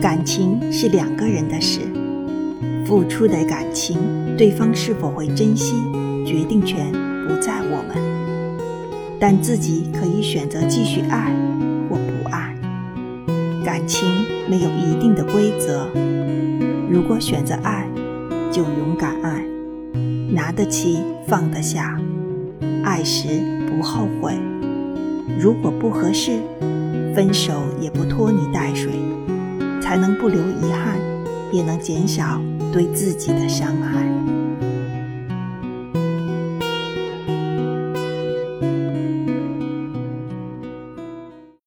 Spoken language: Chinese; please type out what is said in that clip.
感情是两个人的事，付出的感情，对方是否会珍惜，决定权不在我们，但自己可以选择继续爱或不爱。感情没有一定的规则，如果选择爱，就勇敢爱，拿得起放得下，爱时不后悔。如果不合适，分手也不拖泥带水。才能不留遗憾，也能减少对自己的伤害。